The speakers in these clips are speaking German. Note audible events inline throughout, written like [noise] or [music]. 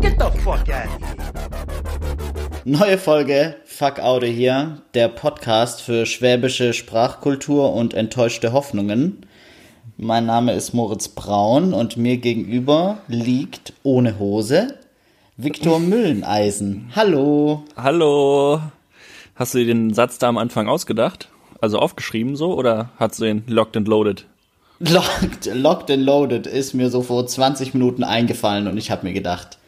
Get the fuck out Neue Folge Fuck Aude hier, der Podcast für schwäbische Sprachkultur und enttäuschte Hoffnungen. Mein Name ist Moritz Braun und mir gegenüber liegt ohne Hose Viktor Mülleneisen. Hallo. Hallo. Hast du dir den Satz da am Anfang ausgedacht? Also aufgeschrieben so oder hast du den locked and loaded? Locked, locked and loaded ist mir so vor 20 Minuten eingefallen und ich habe mir gedacht,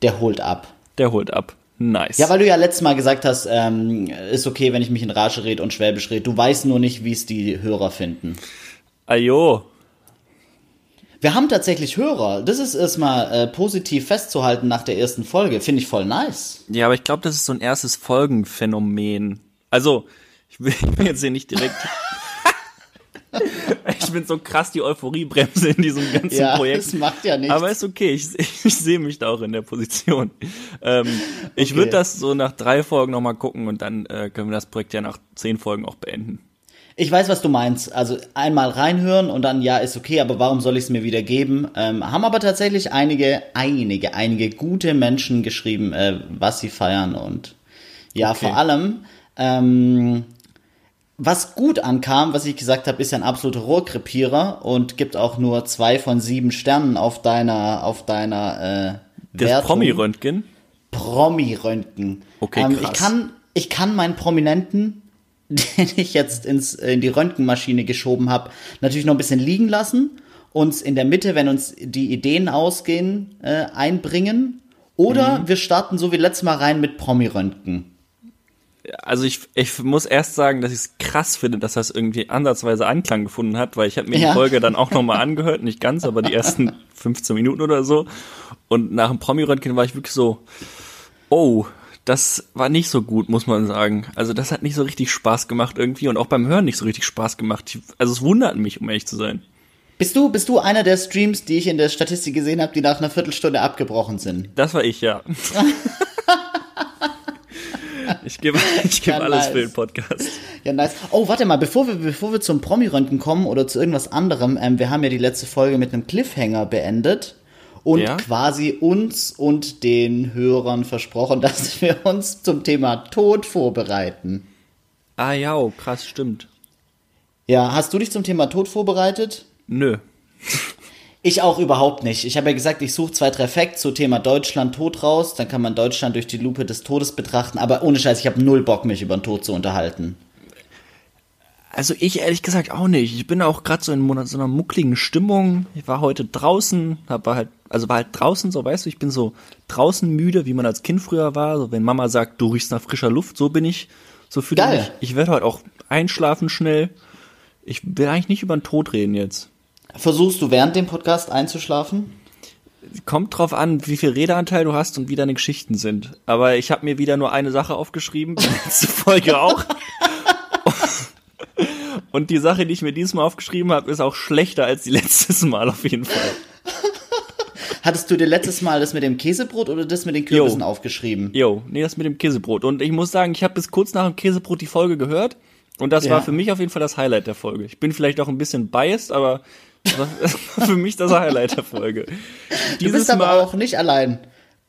der holt ab. Der holt ab. Nice. Ja, weil du ja letztes Mal gesagt hast, ähm, ist okay, wenn ich mich in Rage rede und Schwäbisch rede. Du weißt nur nicht, wie es die Hörer finden. Ajo. Wir haben tatsächlich Hörer. Das ist erstmal äh, positiv festzuhalten nach der ersten Folge. Finde ich voll nice. Ja, aber ich glaube, das ist so ein erstes Folgenphänomen. Also, ich will, ich will jetzt hier nicht direkt. [laughs] ich bin so krass die Euphoriebremse in diesem ganzen ja, Projekt. Das macht ja nichts. Aber ist okay, ich, ich, [laughs] ich sehe mich da auch in der Position. Ähm, ich okay. würde das so nach drei Folgen nochmal gucken und dann äh, können wir das Projekt ja nach zehn Folgen auch beenden. Ich weiß, was du meinst. Also einmal reinhören und dann, ja, ist okay, aber warum soll ich es mir wieder geben? Ähm, haben aber tatsächlich einige, einige, einige gute Menschen geschrieben, äh, was sie feiern und ja, okay. vor allem, ähm, was gut ankam, was ich gesagt habe, ist ja ein absoluter Rohrkrepierer und gibt auch nur zwei von sieben Sternen auf deiner, auf deiner, äh, Das Promi-Röntgen? Promi-Röntgen. Okay, ähm, krass. Ich kann, ich kann meinen Prominenten [laughs] den ich jetzt ins, in die Röntgenmaschine geschoben habe, natürlich noch ein bisschen liegen lassen, uns in der Mitte, wenn uns die Ideen ausgehen, äh, einbringen. Oder mhm. wir starten so wie letztes Mal rein mit Promi-Röntgen. Also ich, ich muss erst sagen, dass ich es krass finde, dass das irgendwie ansatzweise Anklang gefunden hat, weil ich habe mir ja. die Folge dann auch nochmal angehört, nicht ganz, aber die ersten [laughs] 15 Minuten oder so. Und nach dem Promi-Röntgen war ich wirklich so, oh, das war nicht so gut, muss man sagen. Also das hat nicht so richtig Spaß gemacht irgendwie und auch beim Hören nicht so richtig Spaß gemacht. Also es wundert mich, um ehrlich zu sein. Bist du, bist du einer der Streams, die ich in der Statistik gesehen habe, die nach einer Viertelstunde abgebrochen sind? Das war ich, ja. [laughs] ich gebe [laughs] ich geb ja, alles nice. für den Podcast. Ja, nice. Oh, warte mal, bevor wir, bevor wir zum Promi-Röntgen kommen oder zu irgendwas anderem, ähm, wir haben ja die letzte Folge mit einem Cliffhanger beendet und ja? quasi uns und den Hörern versprochen, [laughs] dass wir uns zum Thema Tod vorbereiten. Ah ja, oh, krass, stimmt. Ja, hast du dich zum Thema Tod vorbereitet? Nö. Ich auch überhaupt nicht. Ich habe ja gesagt, ich suche zwei, drei Facts zu Thema Deutschland Tod raus. Dann kann man Deutschland durch die Lupe des Todes betrachten. Aber ohne Scheiß, ich habe null Bock, mich über den Tod zu unterhalten. Also ich ehrlich gesagt auch nicht. Ich bin auch gerade so in so einer muckligen Stimmung. Ich war heute draußen, hab halt, also war halt draußen so, weißt du, ich bin so draußen müde, wie man als Kind früher war. So, wenn Mama sagt, du riechst nach frischer Luft, so bin ich. So fühle ich mich. Ich werde heute auch einschlafen schnell. Ich will eigentlich nicht über den Tod reden jetzt. Versuchst du während dem Podcast einzuschlafen? Kommt drauf an, wie viel Redeanteil du hast und wie deine Geschichten sind. Aber ich habe mir wieder nur eine Sache aufgeschrieben, die letzte Folge auch. Und die Sache, die ich mir diesmal aufgeschrieben habe, ist auch schlechter als die letztes Mal auf jeden Fall. Hattest du dir letztes Mal das mit dem Käsebrot oder das mit den Kürbissen jo. aufgeschrieben? Jo, nee, das mit dem Käsebrot. Und ich muss sagen, ich habe bis kurz nach dem Käsebrot die Folge gehört. Und das ja. war für mich auf jeden Fall das Highlight der Folge. Ich bin vielleicht auch ein bisschen biased, aber [laughs] für mich das Highlight der Folge. Dieses du bist aber Mal, auch nicht allein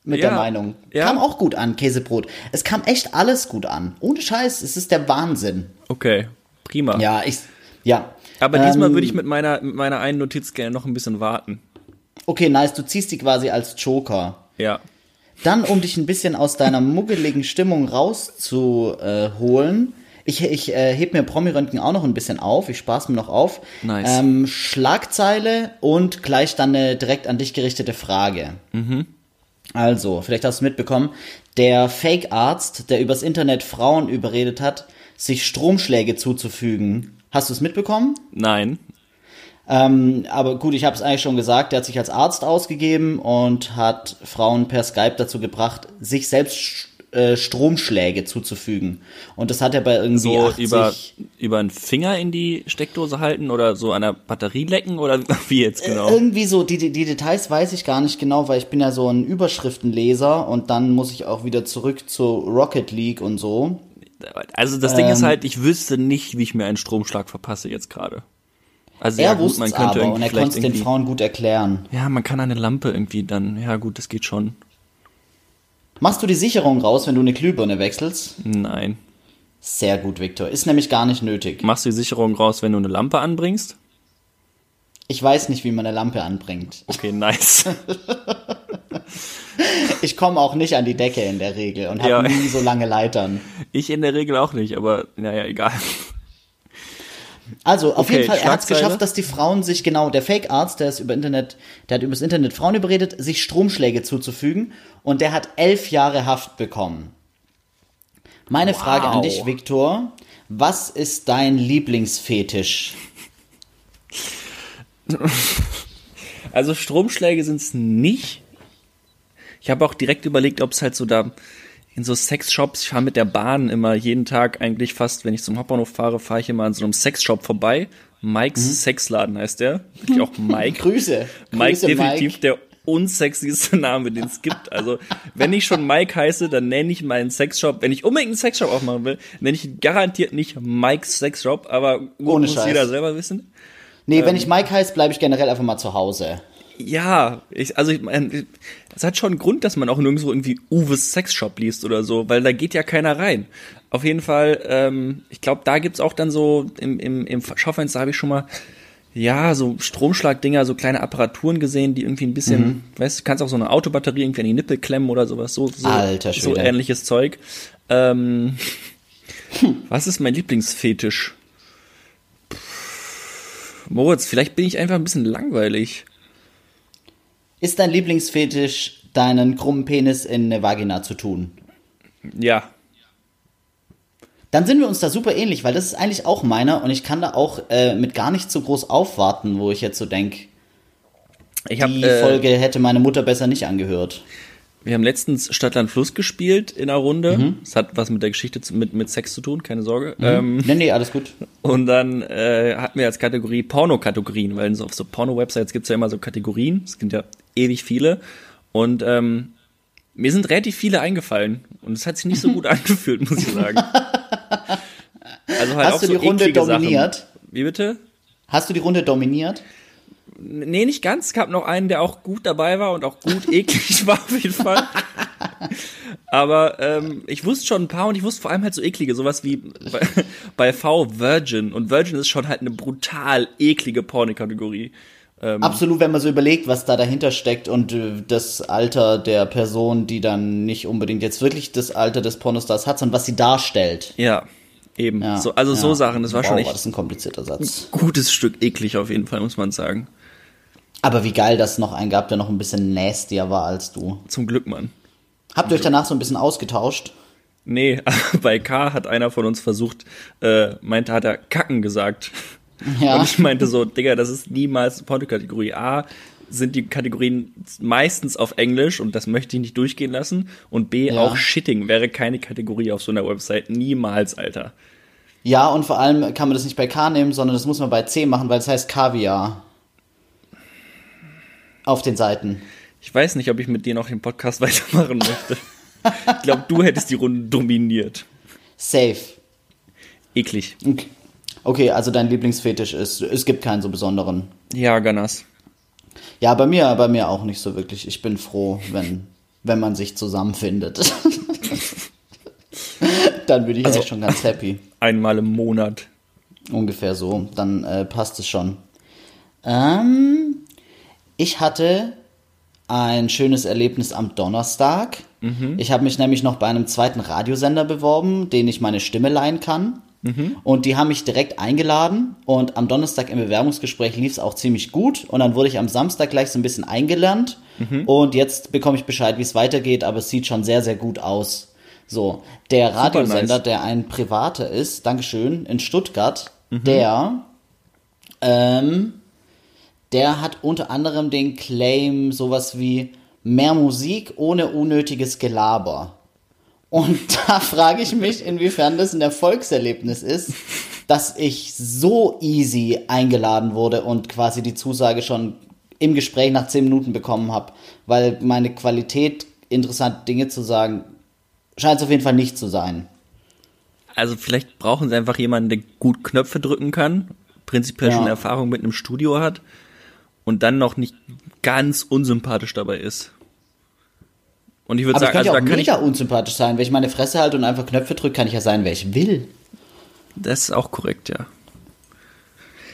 mit ja, der Meinung. Ja. Kam auch gut an, Käsebrot. Es kam echt alles gut an. Ohne Scheiß, es ist der Wahnsinn. Okay, Prima. Ja, ich, ja. Aber diesmal ähm, würde ich mit meiner, mit meiner einen Notiz gerne noch ein bisschen warten. Okay, nice. Du ziehst die quasi als Joker. Ja. Dann, um dich ein bisschen aus deiner muggeligen Stimmung rauszuholen, ich, ich äh, heb mir Promi-Röntgen auch noch ein bisschen auf. Ich spar's mir noch auf. Nice. Ähm, Schlagzeile und gleich dann eine direkt an dich gerichtete Frage. Mhm. Also, vielleicht hast du mitbekommen, der Fake-Arzt, der übers Internet Frauen überredet hat, sich Stromschläge zuzufügen. Hast du es mitbekommen? Nein. Ähm, aber gut, ich habe es eigentlich schon gesagt, der hat sich als Arzt ausgegeben und hat Frauen per Skype dazu gebracht, sich selbst äh, Stromschläge zuzufügen. Und das hat er bei irgendwie so 80 über über einen Finger in die Steckdose halten oder so an der Batterie lecken oder [laughs] wie jetzt genau? Äh, irgendwie so die, die Details weiß ich gar nicht genau, weil ich bin ja so ein Überschriftenleser und dann muss ich auch wieder zurück zu Rocket League und so. Also das Ding ist ähm. halt, ich wüsste nicht, wie ich mir einen Stromschlag verpasse jetzt gerade. Also er ja, gut, man könnte aber und er konnte es den Frauen gut erklären. Ja, man kann eine Lampe irgendwie dann, ja gut, das geht schon. Machst du die Sicherung raus, wenn du eine Glühbirne wechselst? Nein. Sehr gut, Victor. Ist nämlich gar nicht nötig. Machst du die Sicherung raus, wenn du eine Lampe anbringst? Ich weiß nicht, wie man eine Lampe anbringt. Okay, nice. [laughs] ich komme auch nicht an die Decke in der Regel und habe ja. nie so lange Leitern. Ich in der Regel auch nicht, aber naja, egal. Also auf okay, jeden Fall, er hat es geschafft, dass die Frauen sich genau, der Fake-Arzt, der ist über Internet, der hat übers Internet Frauen überredet, sich Stromschläge zuzufügen und der hat elf Jahre Haft bekommen. Meine wow. Frage an dich, Viktor, was ist dein Lieblingsfetisch? Also Stromschläge sind es nicht. Ich habe auch direkt überlegt, ob es halt so da in so Sexshops, ich fahre mit der Bahn immer jeden Tag eigentlich fast, wenn ich zum Hauptbahnhof fahre, fahre ich immer an so einem Sexshop vorbei. Mike's mhm. Sexladen heißt der. Wirklich auch [laughs] Mike. Grüße. Mike Grüße, definitiv Mike. der unsexyste Name, den es gibt. Also, wenn ich schon Mike heiße, dann nenne ich meinen Sexshop, wenn ich unbedingt einen Sexshop aufmachen will, nenne ich garantiert nicht Mike's Sexshop, aber gut, Ohne muss Scheiß. jeder selber wissen. Nee, ähm, wenn ich Mike heiße, bleibe ich generell einfach mal zu Hause. Ja, ich, also ich meine, es hat schon einen Grund, dass man auch nirgendwo irgendwie Uwes Sexshop liest oder so, weil da geht ja keiner rein. Auf jeden Fall, ähm, ich glaube, da gibt's auch dann so, im, im, im Schaufenster habe ich schon mal, ja, so Stromschlagdinger, so kleine Apparaturen gesehen, die irgendwie ein bisschen, mhm. weißt du, kannst auch so eine Autobatterie irgendwie an die Nippel klemmen oder sowas, so, so, Alter so ähnliches Zeug. Ähm, hm. Was ist mein Lieblingsfetisch? Moritz, vielleicht bin ich einfach ein bisschen langweilig. Ist dein Lieblingsfetisch, deinen krummen Penis in eine Vagina zu tun? Ja. Dann sind wir uns da super ähnlich, weil das ist eigentlich auch meiner und ich kann da auch äh, mit gar nicht so groß aufwarten, wo ich jetzt so denke, die äh, Folge hätte meine Mutter besser nicht angehört. Wir haben letztens Stadtland Fluss gespielt in einer Runde. Mhm. Das hat was mit der Geschichte zu, mit, mit Sex zu tun, keine Sorge. Mhm. Ähm, nee, nee, alles gut. Und dann äh, hatten wir als Kategorie Porno-Kategorien, weil auf so Porno-Websites gibt's ja immer so Kategorien. Es gibt ja ewig viele. Und ähm, mir sind relativ viele eingefallen. Und es hat sich nicht so gut [laughs] angefühlt, muss ich sagen. [laughs] Also halt Hast du die so Runde dominiert? Sachen. Wie bitte? Hast du die Runde dominiert? Nee, nicht ganz. Es gab noch einen, der auch gut dabei war und auch gut [laughs] eklig war auf jeden Fall. [laughs] Aber ähm, ich wusste schon ein paar und ich wusste vor allem halt so eklige, sowas wie bei, bei V Virgin. Und Virgin ist schon halt eine brutal eklige Pornokategorie. Ähm, Absolut, wenn man so überlegt, was da dahinter steckt und äh, das Alter der Person, die dann nicht unbedingt jetzt wirklich das Alter des Pornostars hat, sondern was sie darstellt. Ja, eben. Ja, so, also ja. so Sachen, das war wow, schon echt. War das ein komplizierter Satz. Ein gutes Stück eklig auf jeden Fall, muss man sagen. Aber wie geil, dass es noch einen gab, der noch ein bisschen nastier war als du. Zum Glück, Mann. Habt ihr euch danach so ein bisschen ausgetauscht? Nee, [laughs] bei K hat einer von uns versucht, äh, meinte, hat er Kacken gesagt. Ja. Und ich meinte so, Digga, das ist niemals Pornokategorie A. Sind die Kategorien meistens auf Englisch und das möchte ich nicht durchgehen lassen. Und B, ja. auch Shitting wäre keine Kategorie auf so einer Website. Niemals, Alter. Ja, und vor allem kann man das nicht bei K nehmen, sondern das muss man bei C machen, weil es heißt Kaviar. Auf den Seiten. Ich weiß nicht, ob ich mit dir noch den Podcast [laughs] weitermachen möchte. ich glaube, du hättest die Runde dominiert. Safe. Eklig. Okay. Okay, also dein Lieblingsfetisch ist, es gibt keinen so besonderen. Ja, Ganas. Ja, bei mir, bei mir auch nicht so wirklich. Ich bin froh, wenn, wenn man sich zusammenfindet. [laughs] Dann bin ich also, schon ganz happy. Einmal im Monat. Ungefähr so. Dann äh, passt es schon. Ähm, ich hatte ein schönes Erlebnis am Donnerstag. Mhm. Ich habe mich nämlich noch bei einem zweiten Radiosender beworben, den ich meine Stimme leihen kann. Mhm. Und die haben mich direkt eingeladen und am Donnerstag im Bewerbungsgespräch lief es auch ziemlich gut und dann wurde ich am Samstag gleich so ein bisschen eingelernt mhm. und jetzt bekomme ich Bescheid, wie es weitergeht, aber es sieht schon sehr, sehr gut aus. So, der Radiosender, nice. der ein privater ist, Dankeschön, in Stuttgart, mhm. der, ähm, der hat unter anderem den Claim sowas wie mehr Musik ohne unnötiges Gelaber. Und [laughs] da frage ich mich, inwiefern das ein Erfolgserlebnis ist, dass ich so easy eingeladen wurde und quasi die Zusage schon im Gespräch nach zehn Minuten bekommen habe, weil meine Qualität, interessante Dinge zu sagen, scheint es auf jeden Fall nicht zu sein. also vielleicht brauchen sie einfach jemanden, der gut Knöpfe drücken kann, prinzipiell ja. schon Erfahrung mit einem Studio hat und dann noch nicht ganz unsympathisch dabei ist. Und ich würde sagen, also ja da kann ich unsympathisch sein, wenn ich meine Fresse halte und einfach Knöpfe drücke, kann ich ja sein, wer ich will. Das ist auch korrekt, ja.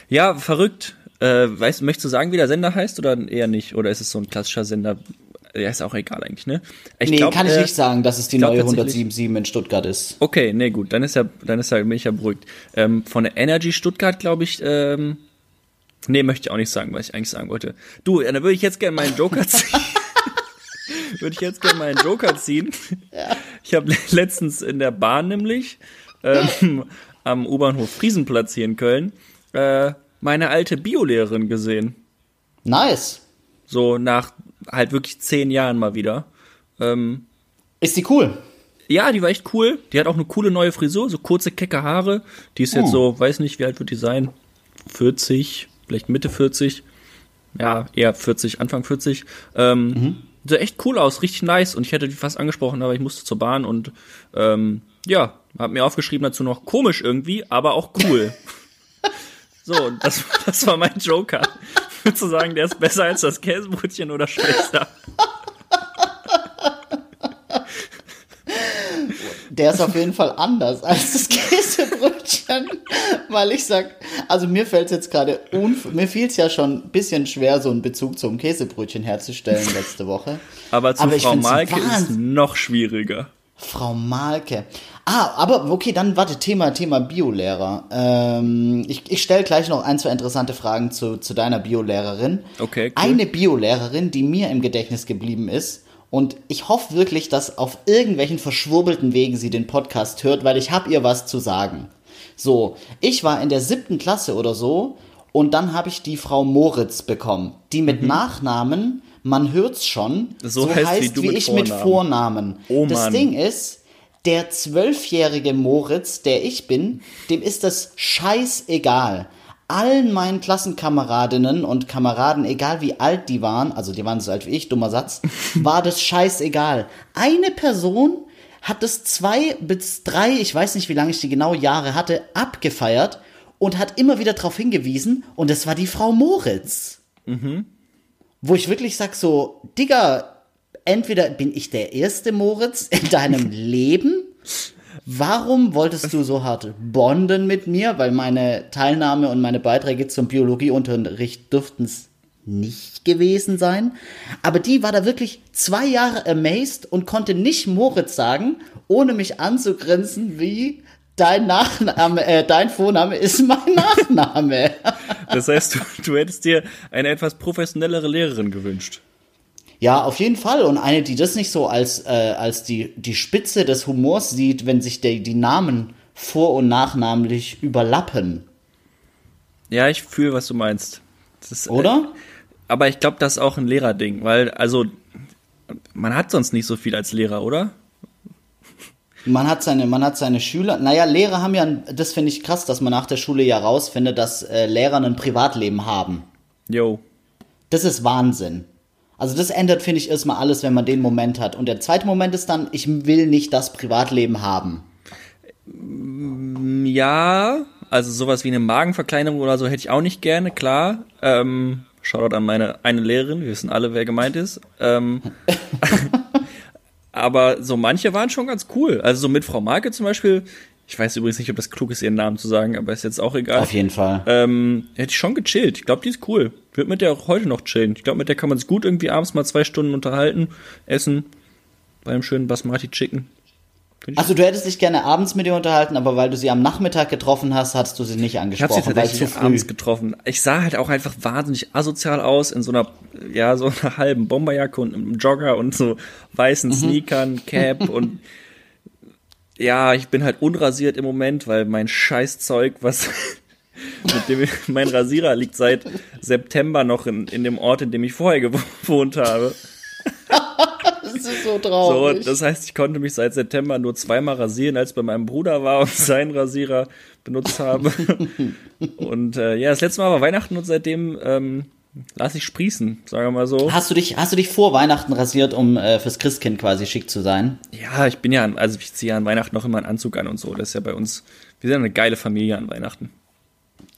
Ja, verrückt. Äh, weißt, möchtest du sagen, wie der Sender heißt oder eher nicht? Oder ist es so ein klassischer Sender? Ja, ist auch egal eigentlich, ne? Ich nee, glaub, kann ich äh, nicht sagen, dass es die neue 177 in Stuttgart ist. Okay, nee, gut, dann ist ja, dann ist ja, bin ich ja beruhigt. Ähm, von der Energy Stuttgart, glaube ich, ähm, nee, möchte ich auch nicht sagen, was ich eigentlich sagen wollte. Du, dann würde ich jetzt gerne meinen Joker [laughs] ziehen. Würde ich jetzt gerne meinen Joker ziehen. Ja. Ich habe letztens in der Bahn nämlich ähm, am U-Bahnhof Friesenplatz hier in Köln äh, meine alte Biolehrerin gesehen. Nice. So nach halt wirklich zehn Jahren mal wieder. Ähm, ist die cool? Ja, die war echt cool. Die hat auch eine coole neue Frisur, so kurze, kecke Haare. Die ist jetzt oh. so, weiß nicht, wie alt wird die sein? 40, vielleicht Mitte 40. Ja, eher 40, Anfang 40. Ähm, mhm. Sah echt cool aus, richtig nice. Und ich hätte die fast angesprochen, aber ich musste zur Bahn und ähm, ja, hab mir aufgeschrieben dazu noch komisch irgendwie, aber auch cool. [laughs] so, das, [laughs] das war mein Joker. Würdest du sagen, der ist besser als das Käsebrötchen oder schlechter? [laughs] Der ist auf jeden Fall anders als das Käsebrötchen, weil ich sag, also mir fällt es jetzt gerade, mir fiel es ja schon ein bisschen schwer, so einen Bezug zum Käsebrötchen herzustellen letzte Woche. Aber zu Aber Frau Malke ist noch schwieriger. Frau Malke. Ah, aber okay, dann warte, Thema, Thema Biolehrer. Ähm, ich ich stelle gleich noch ein, zwei interessante Fragen zu, zu deiner Biolehrerin. Okay. Cool. Eine Biolehrerin, die mir im Gedächtnis geblieben ist. Und ich hoffe wirklich, dass auf irgendwelchen verschwurbelten Wegen sie den Podcast hört, weil ich habe ihr was zu sagen. So, ich war in der siebten Klasse oder so und dann habe ich die Frau Moritz bekommen, die mit mhm. Nachnamen, man hört's schon, so, so heißt, heißt, wie, wie ich Vornamen. mit Vornamen. Oh, das Ding ist, der zwölfjährige Moritz, der ich bin, dem ist das scheißegal. Allen meinen Klassenkameradinnen und Kameraden, egal wie alt die waren, also die waren so alt wie ich, dummer Satz, [laughs] war das scheißegal. Eine Person hat das zwei bis drei, ich weiß nicht, wie lange ich die genau Jahre hatte, abgefeiert und hat immer wieder darauf hingewiesen, und das war die Frau Moritz. Mhm. Wo ich wirklich sag so, Digga, entweder bin ich der erste Moritz in deinem [laughs] Leben. Warum wolltest du so hart bonden mit mir? Weil meine Teilnahme und meine Beiträge zum Biologieunterricht dürften es nicht gewesen sein. Aber die war da wirklich zwei Jahre amazed und konnte nicht Moritz sagen, ohne mich anzugrinsen, wie dein Nachname, äh, dein Vorname ist mein [laughs] Nachname. Das heißt, du, du hättest dir eine etwas professionellere Lehrerin gewünscht. Ja, auf jeden Fall. Und eine, die das nicht so als, äh, als die, die Spitze des Humors sieht, wenn sich der, die Namen vor- und nachnamentlich überlappen. Ja, ich fühle, was du meinst. Ist, Oder? Äh, aber ich glaube, das ist auch ein Lehrerding, weil, also, man hat sonst nicht so viel als Lehrer, oder? Man hat seine, man hat seine Schüler. Naja, Lehrer haben ja, das finde ich krass, dass man nach der Schule ja rausfindet, dass äh, Lehrer ein Privatleben haben. Jo. Das ist Wahnsinn. Also das ändert, finde ich, erstmal alles, wenn man den Moment hat. Und der zweite Moment ist dann, ich will nicht das Privatleben haben. Ja, also sowas wie eine Magenverkleinerung oder so hätte ich auch nicht gerne, klar. Ähm, Shoutout an meine eine Lehrerin, wir wissen alle, wer gemeint ist. Ähm, [laughs] [laughs] aber so manche waren schon ganz cool. Also so mit Frau Marke zum Beispiel, ich weiß übrigens nicht, ob das klug ist, ihren Namen zu sagen, aber ist jetzt auch egal. Auf jeden Fall. Ähm, hätte ich schon gechillt. Ich glaube, die ist cool. Ich würde mit der auch heute noch chillen. Ich glaube, mit der kann man sich gut irgendwie abends mal zwei Stunden unterhalten, essen, beim schönen Basmati Chicken. Also du hättest dich gerne abends mit ihr unterhalten, aber weil du sie am Nachmittag getroffen hast, hast du sie nicht angesprochen. Ich habe sie tatsächlich abends getroffen. Ich sah halt auch einfach wahnsinnig asozial aus in so einer, ja, so einer halben Bomberjacke und einem Jogger und so weißen mhm. Sneakern, Cap [laughs] und ja, ich bin halt unrasiert im Moment, weil mein Scheißzeug, was [laughs] mit dem mein Rasierer liegt seit September noch in, in dem Ort, in dem ich vorher [laughs] gewohnt habe. das ist so traurig. So, das heißt, ich konnte mich seit September nur zweimal rasieren, als bei meinem Bruder war und [laughs] seinen Rasierer benutzt habe. und äh, ja, das letzte Mal war Weihnachten und seitdem ähm, lass ich sprießen, sagen wir mal so. Hast du dich, hast du dich vor Weihnachten rasiert, um äh, fürs Christkind quasi schick zu sein? Ja, ich bin ja, also ich ziehe ja an Weihnachten noch immer einen Anzug an und so. Das ist ja bei uns, wir sind eine geile Familie an Weihnachten.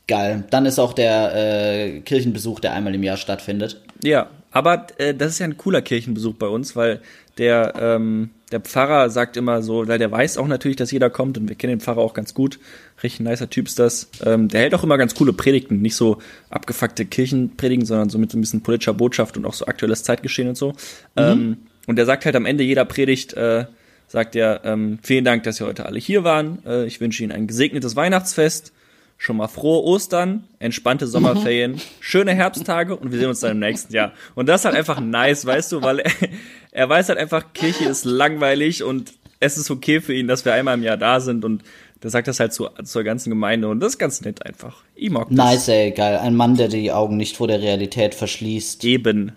Geil. Dann ist auch der äh, Kirchenbesuch, der einmal im Jahr stattfindet. Ja, aber äh, das ist ja ein cooler Kirchenbesuch bei uns, weil der, ähm, der Pfarrer sagt immer so, weil der weiß auch natürlich, dass jeder kommt und wir kennen den Pfarrer auch ganz gut. Richtig nicer Typ ist das. Ähm, der hält auch immer ganz coole Predigten, nicht so abgefuckte Kirchenpredigen, sondern so mit so ein bisschen politischer Botschaft und auch so aktuelles Zeitgeschehen und so. Mhm. Ähm, und der sagt halt am Ende jeder Predigt, äh, sagt er, ähm, vielen Dank, dass ihr heute alle hier waren. Äh, ich wünsche Ihnen ein gesegnetes Weihnachtsfest schon mal frohe Ostern, entspannte Sommerferien, mhm. schöne Herbsttage und wir sehen uns dann im nächsten Jahr. Und das ist halt einfach nice, weißt du, weil er, [laughs] er weiß halt einfach, Kirche ist langweilig und es ist okay für ihn, dass wir einmal im Jahr da sind und der sagt das halt zu, zur ganzen Gemeinde und das ist ganz nett einfach. Ich mag das. Nice, ey, geil. Ein Mann, der die Augen nicht vor der Realität verschließt. Eben.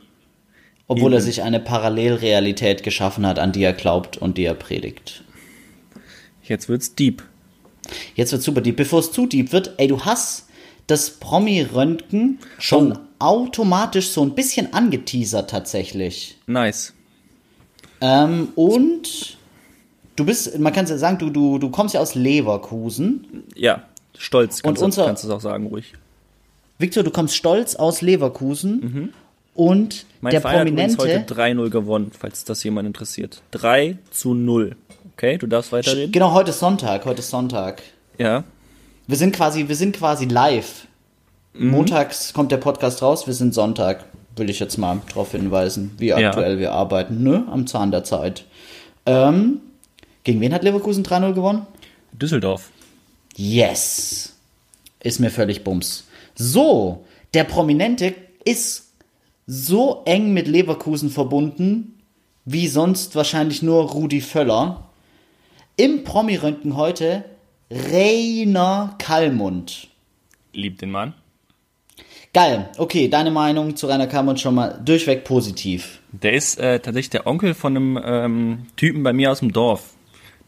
Obwohl Eben. er sich eine Parallelrealität geschaffen hat, an die er glaubt und die er predigt. Jetzt wird's deep. Jetzt wird super deep. Bevor es zu deep wird, ey, du hast das Promi-Röntgen schon oh. automatisch so ein bisschen angeteasert tatsächlich. Nice. Ähm, und du bist, man kann ja sagen, du, du, du kommst ja aus Leverkusen. Ja, stolz, kannst, und unser, kannst du es auch sagen, ruhig. Victor, du kommst stolz aus Leverkusen. Mhm. Und mein der Verein Prominente. Hat heute 3-0 gewonnen, falls das jemand interessiert. 3 zu 0. Okay, du darfst weiterreden. Genau, heute ist Sonntag, heute ist Sonntag. Ja. Wir sind quasi, wir sind quasi live. Mhm. Montags kommt der Podcast raus, wir sind Sonntag. Will ich jetzt mal darauf hinweisen, wie aktuell ja. wir arbeiten, ne? Am Zahn der Zeit. Ähm, gegen wen hat Leverkusen 3-0 gewonnen? Düsseldorf. Yes. Ist mir völlig bums. So, der Prominente ist so eng mit Leverkusen verbunden, wie sonst wahrscheinlich nur Rudi Völler. Im Promi-Röntgen heute Rainer Kallmund. Liebt den Mann. Geil. Okay, deine Meinung zu Rainer Kallmund schon mal durchweg positiv. Der ist äh, tatsächlich der Onkel von einem ähm, Typen bei mir aus dem Dorf.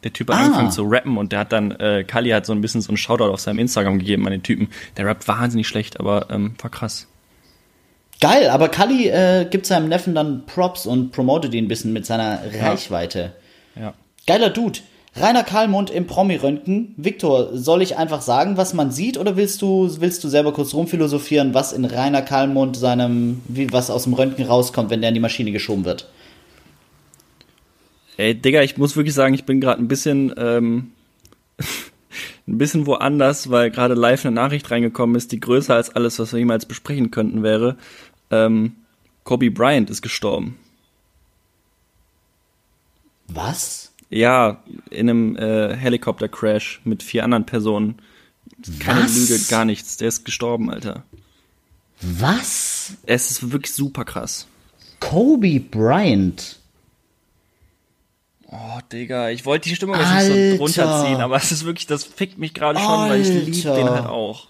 Der Typ hat ah. angefangen zu rappen und der hat dann, äh, Kali hat so ein bisschen so einen Shoutout auf seinem Instagram gegeben an den Typen. Der rappt wahnsinnig schlecht, aber ähm, war krass. Geil, aber Kali äh, gibt seinem Neffen dann Props und promotet ihn ein bisschen mit seiner Reichweite. Ja. Geiler Dude. Rainer Kallmund im Promi-Röntgen. Viktor, soll ich einfach sagen, was man sieht, oder willst du, willst du selber kurz rumphilosophieren, was in Rainer Kallmund seinem, wie, was aus dem Röntgen rauskommt, wenn der in die Maschine geschoben wird? Ey, Digga, ich muss wirklich sagen, ich bin gerade ein bisschen, ähm, [laughs] ein bisschen woanders, weil gerade live eine Nachricht reingekommen ist, die größer als alles, was wir jemals besprechen könnten, wäre. Ähm, Kobe Bryant ist gestorben. Was? Ja, in einem äh, Helikopter-Crash mit vier anderen Personen. Keine Was? Lüge, gar nichts. Der ist gestorben, Alter. Was? Es ist wirklich super krass. Kobe Bryant. Oh, Digga, ich wollte die Stimmung jetzt nicht so runterziehen, aber es ist wirklich, das fickt mich gerade schon, weil ich liebe den halt auch.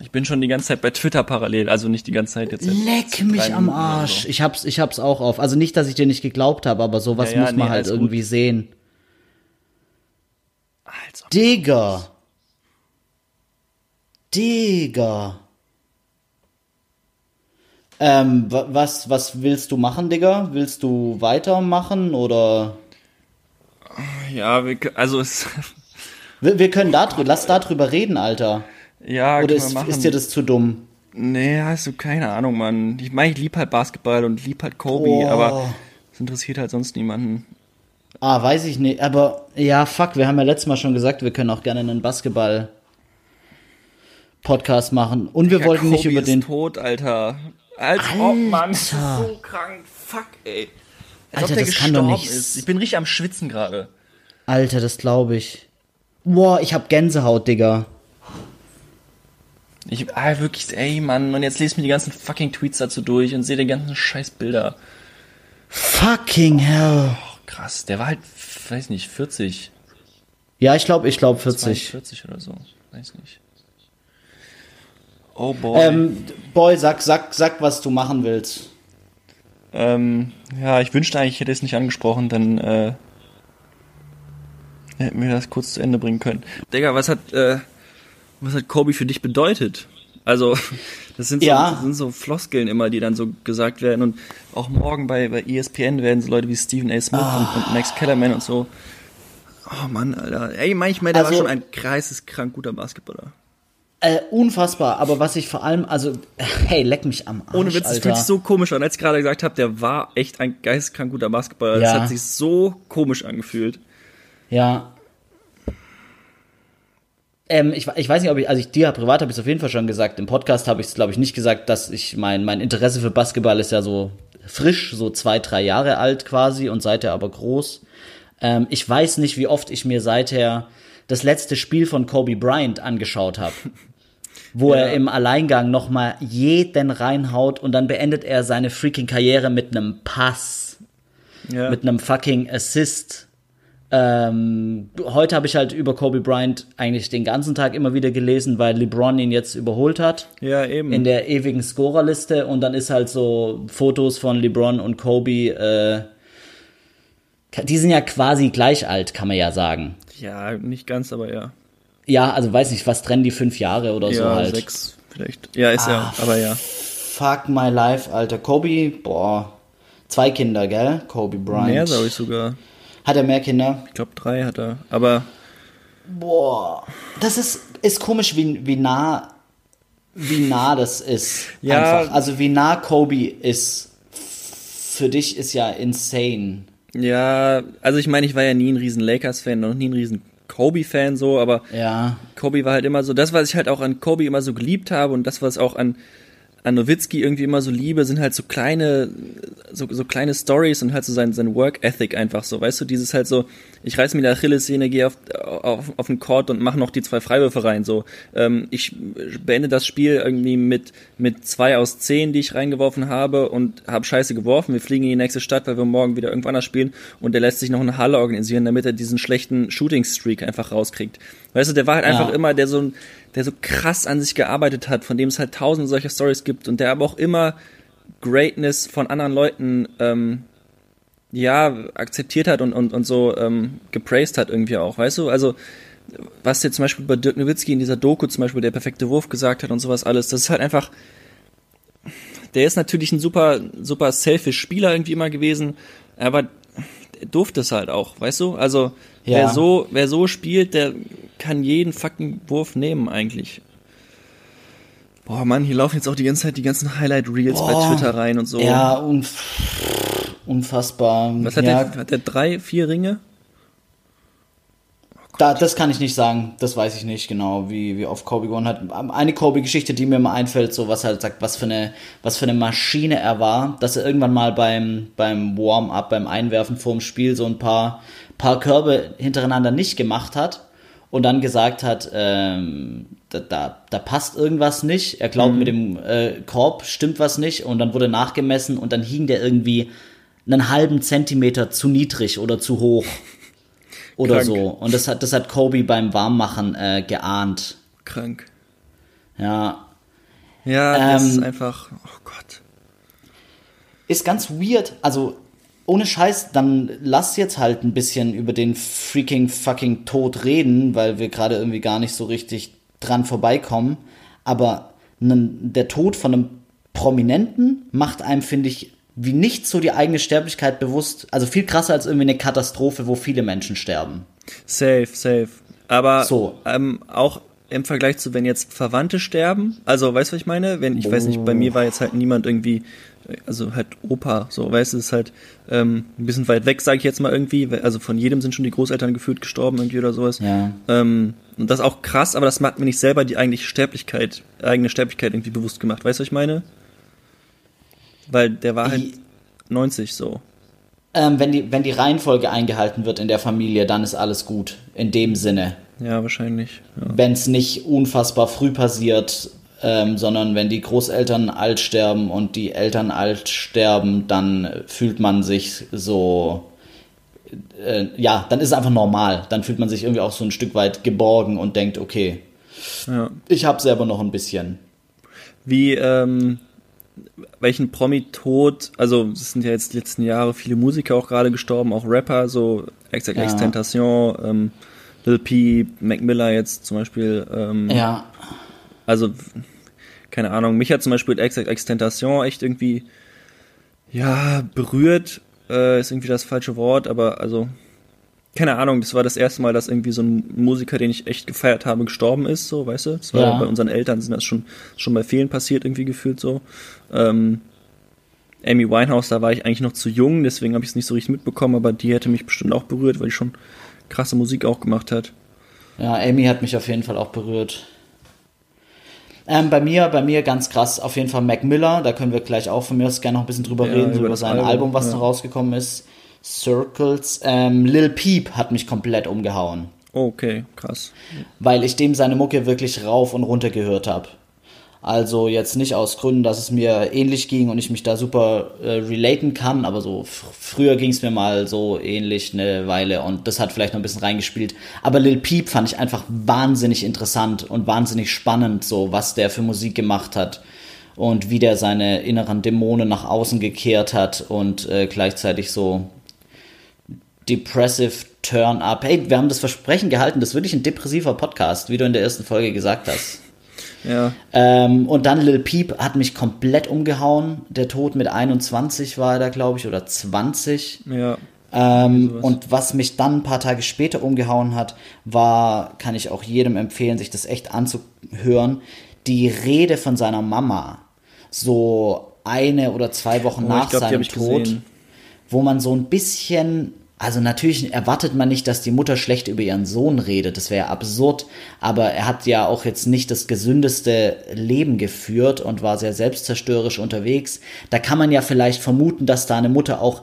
Ich bin schon die ganze Zeit bei Twitter parallel, also nicht die ganze Zeit jetzt. Leck mich am Arsch. So. Ich hab's, ich hab's auch auf. Also nicht, dass ich dir nicht geglaubt habe, aber sowas ja, ja, muss man nee, halt irgendwie gut. sehen. Also. Digga. Digga. Ähm, was, was willst du machen, Digga? Willst du weitermachen oder? Ja, wir, also es. Wir, wir können da drüber, lass da drüber reden, Alter. Ja, Oder ist, ist dir das zu dumm? Nee, hast du keine Ahnung, Mann. Ich meine, ich lieb halt Basketball und lieb halt Kobe, oh. aber es interessiert halt sonst niemanden. Ah, weiß ich nicht. Aber ja, fuck, wir haben ja letztes Mal schon gesagt, wir können auch gerne einen Basketball Podcast machen. Und wir ja, wollten Kobe nicht über den. Tod, Alter. Als Alter. ob, ist so krank. Fuck, ey. Als Alter, das kann doch nicht. Ist. Ich bin richtig am Schwitzen gerade. Alter, das glaube ich. Boah, ich hab Gänsehaut, Digga. Ich, ah, wirklich, ey, Mann, und jetzt lese ich mir die ganzen fucking Tweets dazu durch und sehe die ganzen scheiß Bilder. Fucking hell. Oh, krass, der war halt, weiß nicht, 40. Ja, ich glaube, ich glaube 40. 40 oder so, weiß nicht. Oh boy. Ähm, boy, sag, sag, sag, was du machen willst. Ähm, ja, ich wünschte eigentlich, ich hätte es nicht angesprochen, dann äh, hätten wir das kurz zu Ende bringen können. Digga, was hat, äh, was hat Kobe für dich bedeutet? Also, [laughs] das sind, so, ja. das sind so Floskeln immer, die dann so gesagt werden. Und auch morgen bei, bei ESPN werden so Leute wie Stephen A. Smith ah. und, und, Max Kellerman und so. Oh Mann, Alter. Ey, manchmal, der also, war schon ein kreiseskrank guter Basketballer. Äh, unfassbar, aber was ich vor allem, also, hey, leck mich am Arsch, Ohne Witz, das fühlt sich so komisch an. Als ich gerade gesagt habe, der war echt ein geisteskrank guter Basketballer. Ja. Das hat sich so komisch angefühlt. Ja. Ähm, ich, ich weiß nicht, ob ich, also ich dir privat habe ich es auf jeden Fall schon gesagt. Im Podcast habe ich es, glaube ich, nicht gesagt, dass ich mein, mein Interesse für Basketball ist ja so frisch, so zwei, drei Jahre alt quasi und seither aber groß. Ähm, ich weiß nicht, wie oft ich mir seither das letzte Spiel von Kobe Bryant angeschaut habe. [laughs] wo ja. er im Alleingang nochmal jeden reinhaut und dann beendet er seine freaking Karriere mit einem Pass. Ja. Mit einem fucking Assist. Ähm, heute habe ich halt über Kobe Bryant eigentlich den ganzen Tag immer wieder gelesen, weil LeBron ihn jetzt überholt hat. Ja, eben. In der ewigen Scorerliste und dann ist halt so Fotos von LeBron und Kobe, äh, die sind ja quasi gleich alt, kann man ja sagen. Ja, nicht ganz, aber ja. Ja, also weiß nicht, was trennen die fünf Jahre oder ja, so halt. sechs vielleicht. Ja, ist ah, ja, aber ja. Fuck my life, Alter. Kobe, boah, zwei Kinder, gell? Kobe Bryant. Mehr, glaube ich sogar. Hat er mehr Kinder? Ich glaube drei hat er, aber... Boah, das ist, ist komisch, wie, wie nah wie nah das ist. Ja. Einfach. Also wie nah Kobe ist. Für dich ist ja insane. Ja, also ich meine, ich war ja nie ein riesen Lakers-Fan, noch nie ein riesen Kobe-Fan so, aber ja. Kobe war halt immer so, das, was ich halt auch an Kobe immer so geliebt habe und das, was auch an an Nowitzki irgendwie immer so liebe, sind halt so kleine, so, so kleine Stories und halt so sein, sein Work Ethic einfach so, weißt du, dieses halt so, ich reiß mir die Achillessehne, gehe auf, auf, auf den Court und mache noch die zwei Freiwürfe rein, so. Ähm, ich beende das Spiel irgendwie mit, mit zwei aus zehn, die ich reingeworfen habe und habe Scheiße geworfen, wir fliegen in die nächste Stadt, weil wir morgen wieder irgendwann anders spielen und der lässt sich noch eine Halle organisieren, damit er diesen schlechten Shooting Streak einfach rauskriegt. Weißt du, der war halt einfach ja. immer der so ein, der so krass an sich gearbeitet hat, von dem es halt tausende solcher Stories gibt und der aber auch immer Greatness von anderen Leuten ähm, ja akzeptiert hat und, und, und so ähm, gepraised hat irgendwie auch, weißt du? Also was jetzt zum Beispiel bei Dirk Nowitzki in dieser Doku zum Beispiel der perfekte Wurf gesagt hat und sowas alles, das ist halt einfach der ist natürlich ein super, super selfish Spieler irgendwie immer gewesen, aber er durfte es halt auch, weißt du? Also, ja. wer so, wer so spielt, der kann jeden fucking Wurf nehmen eigentlich. Boah, Mann, hier laufen jetzt auch die ganze Zeit die ganzen Highlight-Reels bei Twitter rein und so. Ja, unf unfassbar. Was hat, ja. der, hat der drei, vier Ringe? Da, das kann ich nicht sagen. Das weiß ich nicht genau, wie, wie oft Kobe gewonnen hat. Eine Kobe-Geschichte, die mir immer einfällt, so was halt sagt, was für eine, was für eine Maschine er war, dass er irgendwann mal beim, beim Warm-up, beim Einwerfen vorm Spiel so ein paar, paar Körbe hintereinander nicht gemacht hat und dann gesagt hat, ähm, da, da, da passt irgendwas nicht. Er glaubt, mhm. mit dem äh, Korb stimmt was nicht und dann wurde nachgemessen und dann hing der irgendwie einen halben Zentimeter zu niedrig oder zu hoch oder Krank. so. Und das hat, das hat Kobe beim Warmmachen äh, geahnt. Krank. Ja. Ja, das ähm, ist einfach, oh Gott. Ist ganz weird. Also, ohne Scheiß, dann lass jetzt halt ein bisschen über den freaking fucking Tod reden, weil wir gerade irgendwie gar nicht so richtig dran vorbeikommen. Aber der Tod von einem Prominenten macht einem, finde ich, wie nicht so die eigene Sterblichkeit bewusst. Also viel krasser als irgendwie eine Katastrophe, wo viele Menschen sterben. Safe, safe. Aber so. ähm, auch im Vergleich zu, wenn jetzt Verwandte sterben, also weißt du, was ich meine? Wenn, ich oh. weiß nicht, bei mir war jetzt halt niemand irgendwie, also halt Opa, so, weißt du, ist halt ähm, ein bisschen weit weg, sage ich jetzt mal irgendwie. Also von jedem sind schon die Großeltern gefühlt gestorben irgendwie oder sowas. Ja. Ähm, und das ist auch krass, aber das hat mir nicht selber die eigentliche Sterblichkeit, eigene Sterblichkeit irgendwie bewusst gemacht. Weißt du, was ich meine? Weil der war halt ich, 90 so. Ähm, wenn, die, wenn die Reihenfolge eingehalten wird in der Familie, dann ist alles gut. In dem Sinne. Ja, wahrscheinlich. Ja. Wenn es nicht unfassbar früh passiert, ähm, sondern wenn die Großeltern alt sterben und die Eltern alt sterben, dann fühlt man sich so. Äh, ja, dann ist es einfach normal. Dann fühlt man sich irgendwie auch so ein Stück weit geborgen und denkt, okay, ja. ich habe selber noch ein bisschen. Wie, ähm, welchen Promi-Tod, also es sind ja jetzt die letzten Jahre viele Musiker auch gerade gestorben, auch Rapper, so XXX ja. Tentation, ähm, Lil P, Mac Miller jetzt zum Beispiel. Ähm, ja. Also keine Ahnung, mich hat zum Beispiel Ex Extentation echt irgendwie, ja, berührt, äh, ist irgendwie das falsche Wort, aber also, keine Ahnung, das war das erste Mal, dass irgendwie so ein Musiker, den ich echt gefeiert habe, gestorben ist, so, weißt du? Das war ja. bei unseren Eltern sind das schon, schon bei vielen passiert, irgendwie gefühlt so. Ähm, Amy Winehouse, da war ich eigentlich noch zu jung, deswegen habe ich es nicht so richtig mitbekommen, aber die hätte mich bestimmt auch berührt, weil die schon krasse Musik auch gemacht hat. Ja, Amy hat mich auf jeden Fall auch berührt. Ähm, bei mir, bei mir ganz krass auf jeden Fall Mac Miller, da können wir gleich auch von mir aus gerne noch ein bisschen drüber ja, reden, über, über sein Album, Album was ja. noch rausgekommen ist. Circles. Ähm, Lil Peep hat mich komplett umgehauen. Okay, krass. Weil ich dem seine Mucke wirklich rauf und runter gehört habe. Also jetzt nicht aus Gründen, dass es mir ähnlich ging und ich mich da super äh, relaten kann, aber so früher ging es mir mal so ähnlich eine Weile und das hat vielleicht noch ein bisschen reingespielt. Aber Lil Peep fand ich einfach wahnsinnig interessant und wahnsinnig spannend, so was der für Musik gemacht hat und wie der seine inneren Dämonen nach außen gekehrt hat und äh, gleichzeitig so depressive Turn-up. Hey, wir haben das Versprechen gehalten, das ist wirklich ein depressiver Podcast, wie du in der ersten Folge gesagt hast. Ja. Ähm, und dann Lil Peep hat mich komplett umgehauen. Der Tod mit 21 war da, glaube ich, oder 20. Ja. Ähm, und was mich dann ein paar Tage später umgehauen hat, war, kann ich auch jedem empfehlen, sich das echt anzuhören, die Rede von seiner Mama. So eine oder zwei Wochen oh, nach glaub, seinem Tod, gesehen. wo man so ein bisschen also natürlich erwartet man nicht, dass die Mutter schlecht über ihren Sohn redet, das wäre absurd, aber er hat ja auch jetzt nicht das gesündeste Leben geführt und war sehr selbstzerstörerisch unterwegs. Da kann man ja vielleicht vermuten, dass da eine Mutter auch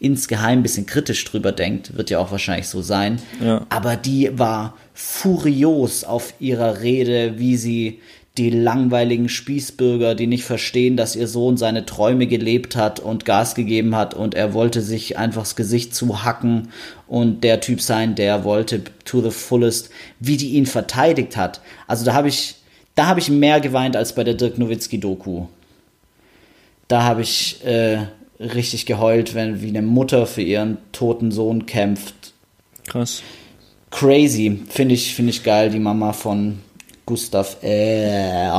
insgeheim ein bisschen kritisch drüber denkt, wird ja auch wahrscheinlich so sein. Ja. Aber die war furios auf ihrer Rede, wie sie die langweiligen Spießbürger, die nicht verstehen, dass ihr Sohn seine Träume gelebt hat und Gas gegeben hat und er wollte sich einfach das Gesicht zuhacken und der Typ sein, der wollte to the fullest, wie die ihn verteidigt hat. Also da habe ich, da habe ich mehr geweint als bei der Dirk Nowitzki Doku. Da habe ich äh, richtig geheult, wenn wie eine Mutter für ihren toten Sohn kämpft. Krass. Crazy, finde ich, finde ich geil, die Mama von Gustav, äh,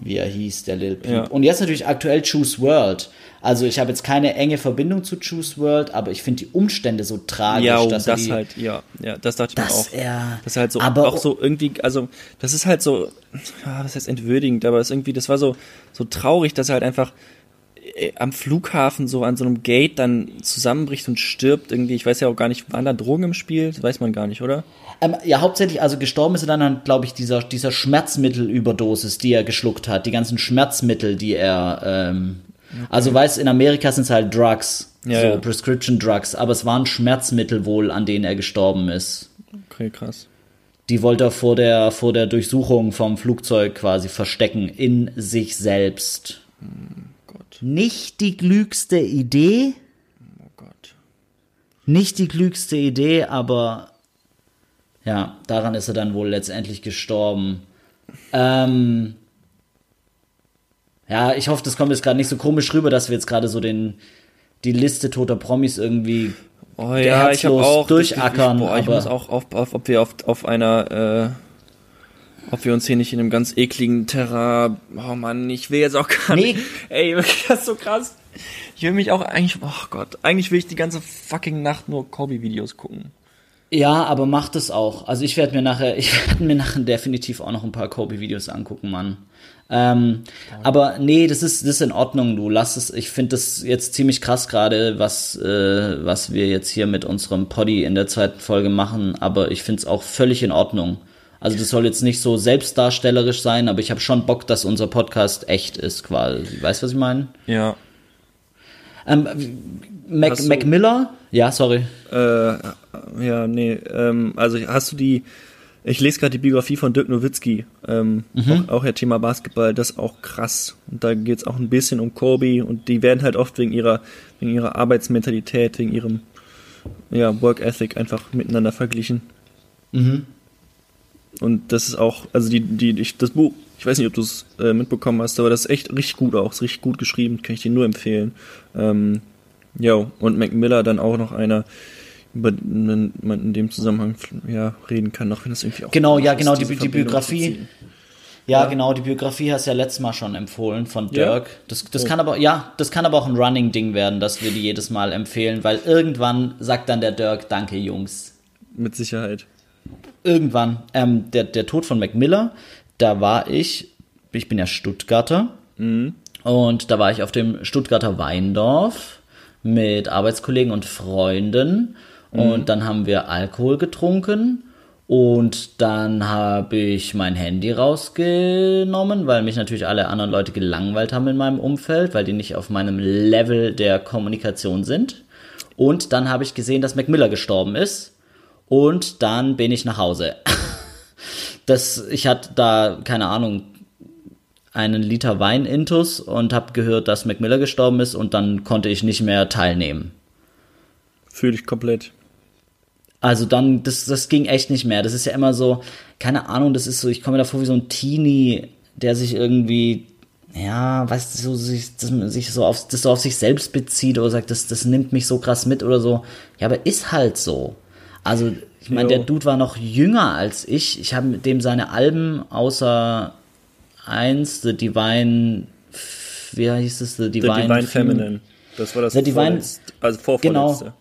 wie er hieß, der Lil Peep. Ja. Und jetzt natürlich aktuell Choose World. Also ich habe jetzt keine enge Verbindung zu Choose World, aber ich finde die Umstände so tragisch, ja, dass das die, halt, ja, ja, das dachte ich mir auch. Er, das ist halt so, aber auch so irgendwie, also das ist halt so, ja, das heißt entwürdigend, aber es ist irgendwie, das war so, so traurig, dass er halt einfach am Flughafen so an so einem Gate dann zusammenbricht und stirbt irgendwie. Ich weiß ja auch gar nicht, waren da Drogen im Spiel? Das weiß man gar nicht, oder? Ähm, ja, hauptsächlich, also gestorben ist er dann, glaube ich, dieser, dieser Schmerzmittelüberdosis, die er geschluckt hat. Die ganzen Schmerzmittel, die er, ähm, okay. also weiß, in Amerika sind es halt Drugs, ja, so ja. Prescription Drugs, aber es waren Schmerzmittel wohl, an denen er gestorben ist. Okay, krass. Die wollte er vor der, vor der Durchsuchung vom Flugzeug quasi verstecken in sich selbst. Hm. Nicht die klügste Idee. Oh Gott. Nicht die klügste Idee, aber ja, daran ist er dann wohl letztendlich gestorben. Ähm, ja, ich hoffe, das kommt jetzt gerade nicht so komisch rüber, dass wir jetzt gerade so den, die Liste toter Promis irgendwie oh, ja, ich auch durchackern. Ich, ich, boah, ich muss auch auf, auf, ob wir auf, auf einer äh ob wir uns hier nicht in einem ganz ekligen Terra. Oh Mann, ich will jetzt auch gar nee. nicht. Ey, wirklich, das ist so krass. Ich will mich auch eigentlich. Oh Gott, eigentlich will ich die ganze fucking Nacht nur Kobe-Videos gucken. Ja, aber mach das auch. Also ich werde mir nachher, ich [laughs] werde mir nachher definitiv auch noch ein paar Kobe-Videos angucken, Mann. Ähm, aber nee, das ist, das ist in Ordnung, du lass es. Ich finde das jetzt ziemlich krass gerade, was, äh, was wir jetzt hier mit unserem Poddy in der zweiten Folge machen, aber ich finde es auch völlig in Ordnung. Also das soll jetzt nicht so selbstdarstellerisch sein, aber ich habe schon Bock, dass unser Podcast echt ist, quasi. Weißt du, was ich meine? Ja. Ähm, Mac, Mac Miller? Ja, sorry. Äh, ja, nee. Ähm, also hast du die. Ich lese gerade die Biografie von Dirk Nowitzki, ähm, mhm. auch, auch ja Thema Basketball, das ist auch krass. Und da geht es auch ein bisschen um Kobe und die werden halt oft wegen ihrer, wegen ihrer Arbeitsmentalität, wegen ihrem ja, Work Ethic einfach miteinander verglichen. Mhm. Und das ist auch, also die, die, ich, das Buch, ich weiß nicht, ob du es äh, mitbekommen hast, aber das ist echt richtig gut auch, ist richtig gut geschrieben, kann ich dir nur empfehlen. Ähm, ja, und Mac Miller dann auch noch einer, über den man in dem Zusammenhang ja reden kann, auch wenn das irgendwie auch. Genau, ja, genau, die, die Biografie. Ja, ja, genau, die Biografie hast du ja letztes Mal schon empfohlen von Dirk. Ja. Das, das oh. kann aber, ja, das kann aber auch ein Running-Ding werden, dass wir die jedes Mal empfehlen, weil irgendwann sagt dann der Dirk, danke Jungs. Mit Sicherheit. Irgendwann. Ähm, der, der Tod von Mac Miller, da war ich, ich bin ja Stuttgarter, mhm. und da war ich auf dem Stuttgarter Weindorf mit Arbeitskollegen und Freunden. Und mhm. dann haben wir Alkohol getrunken und dann habe ich mein Handy rausgenommen, weil mich natürlich alle anderen Leute gelangweilt haben in meinem Umfeld, weil die nicht auf meinem Level der Kommunikation sind. Und dann habe ich gesehen, dass Mac Miller gestorben ist. Und dann bin ich nach Hause. [laughs] das, ich hatte da, keine Ahnung, einen Liter Wein intus und habe gehört, dass Mac Miller gestorben ist und dann konnte ich nicht mehr teilnehmen. Fühle ich komplett. Also dann, das, das ging echt nicht mehr. Das ist ja immer so, keine Ahnung, das ist so, ich komme mir da vor wie so ein Teenie, der sich irgendwie, ja, weißt du, so, sich, das, sich so auf, das so auf sich selbst bezieht oder sagt, das, das nimmt mich so krass mit oder so. Ja, aber ist halt so. Also, ich meine, der Dude war noch jünger als ich. Ich habe mit dem seine Alben außer eins, The Divine, wie hieß es, The Divine, The Divine Feminine. Das war das The Divine, also vorvorletzte. Genau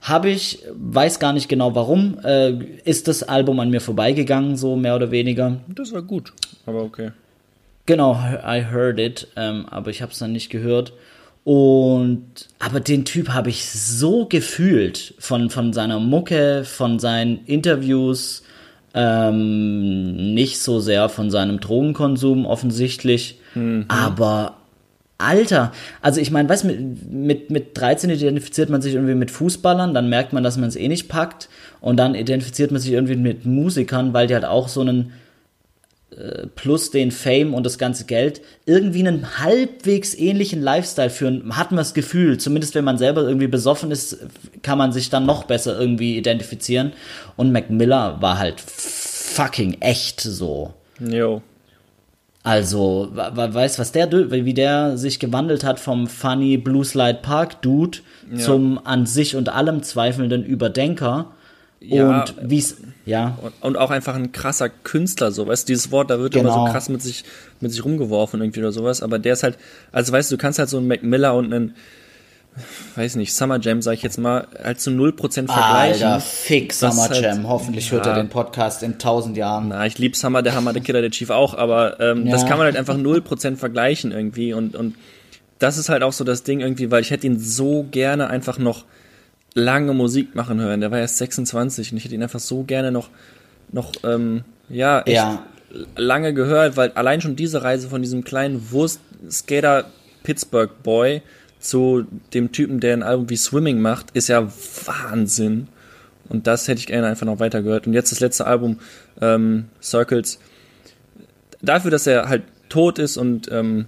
habe ich, weiß gar nicht genau warum, äh, ist das Album an mir vorbeigegangen, so mehr oder weniger. Das war gut, aber okay. Genau, I heard it, ähm, aber ich habe es dann nicht gehört. Und aber den Typ habe ich so gefühlt von von seiner Mucke, von seinen Interviews, ähm, nicht so sehr von seinem Drogenkonsum offensichtlich, mhm. aber Alter, also ich meine, weißt mit, mit, mit 13 identifiziert man sich irgendwie mit Fußballern, dann merkt man, dass man es eh nicht packt und dann identifiziert man sich irgendwie mit Musikern, weil die halt auch so einen plus den Fame und das ganze Geld irgendwie einen halbwegs ähnlichen Lifestyle führen, hat man das Gefühl, zumindest wenn man selber irgendwie besoffen ist, kann man sich dann noch besser irgendwie identifizieren und Mac Miller war halt fucking echt so. Jo. Also, weißt was der, wie der sich gewandelt hat vom funny Blue Slide Park Dude ja. zum an sich und allem zweifelnden Überdenker. Ja, und wie's, ja. Und auch einfach ein krasser Künstler, so, weißt du, dieses Wort, da wird genau. immer so genau. krass mit sich, mit sich rumgeworfen irgendwie oder sowas, aber der ist halt, also weißt du, du kannst halt so einen Mac Miller und einen, weiß nicht, Summer Jam, sag ich jetzt mal, halt zu 0% vergleichen. Alter, fick Summer halt, Jam. Hoffentlich ja, hört er den Podcast in tausend Jahren. Na, ich lieb Summer, der Hammer, der Killer, der Chief auch, aber ähm, ja. das kann man halt einfach 0% vergleichen irgendwie und, und das ist halt auch so das Ding irgendwie, weil ich hätte ihn so gerne einfach noch lange Musik machen hören. Der war erst 26 und ich hätte ihn einfach so gerne noch, noch ähm, ja, echt ja. lange gehört, weil allein schon diese Reise von diesem kleinen Wurst-Skater Pittsburgh Boy zu dem Typen, der ein Album wie Swimming macht, ist ja Wahnsinn. Und das hätte ich gerne einfach noch weiter gehört. Und jetzt das letzte Album, ähm, Circles, dafür, dass er halt tot ist und ähm,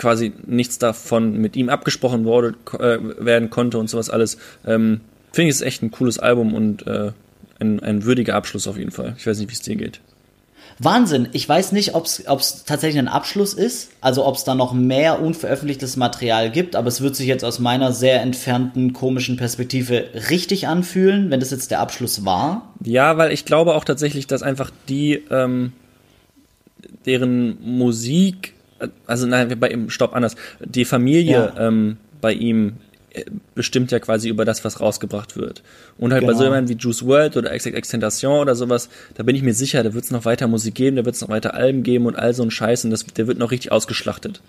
quasi nichts davon mit ihm abgesprochen wurde, äh, werden konnte und sowas alles, ähm, finde ich es echt ein cooles Album und äh, ein, ein würdiger Abschluss auf jeden Fall. Ich weiß nicht, wie es dir geht. Wahnsinn. Ich weiß nicht, ob es tatsächlich ein Abschluss ist, also ob es da noch mehr unveröffentlichtes Material gibt, aber es wird sich jetzt aus meiner sehr entfernten komischen Perspektive richtig anfühlen, wenn das jetzt der Abschluss war. Ja, weil ich glaube auch tatsächlich, dass einfach die, ähm, deren Musik, also nein, bei ihm, stopp, anders, die Familie ja. ähm, bei ihm bestimmt ja quasi über das, was rausgebracht wird. Und halt genau. bei so genau. jemandem wie Juice World oder Extentation oder sowas, da bin ich mir sicher, da wird es noch weiter Musik geben, da wird es noch weiter Alben geben und all so ein Scheiß und das, der wird noch richtig ausgeschlachtet.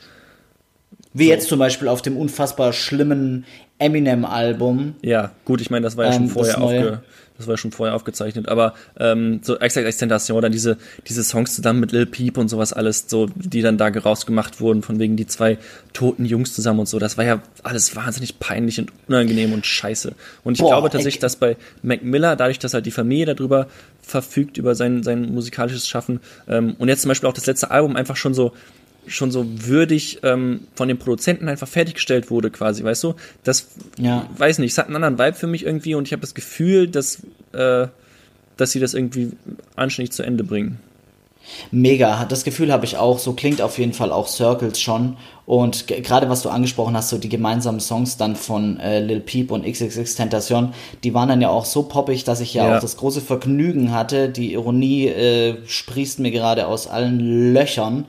Wie so. jetzt zum Beispiel auf dem unfassbar schlimmen Eminem-Album. Ja, gut, ich meine, das war ja ähm, schon vorher aufge das war schon vorher aufgezeichnet, aber ähm, so Exact Extentation, dann diese, diese Songs zusammen mit Lil Peep und sowas alles, so, die dann da rausgemacht wurden, von wegen die zwei toten Jungs zusammen und so, das war ja alles wahnsinnig peinlich und unangenehm und scheiße. Und ich Boah, glaube tatsächlich, dass bei Mac Miller, dadurch, dass halt die Familie darüber verfügt, über sein, sein musikalisches Schaffen, ähm, und jetzt zum Beispiel auch das letzte Album einfach schon so, schon so würdig ähm, von den Produzenten einfach fertiggestellt wurde, quasi, weißt du? Das, ja. weiß nicht, es hat einen anderen Vibe für mich irgendwie und ich habe das Gefühl, dass, äh, dass sie das irgendwie anständig zu Ende bringen. Mega, das Gefühl habe ich auch. So klingt auf jeden Fall auch Circles schon. Und gerade was du angesprochen hast, so die gemeinsamen Songs dann von äh, Lil Peep und XXX Tentation, die waren dann ja auch so poppig, dass ich ja, ja. auch das große Vergnügen hatte. Die Ironie äh, sprießt mir gerade aus allen Löchern,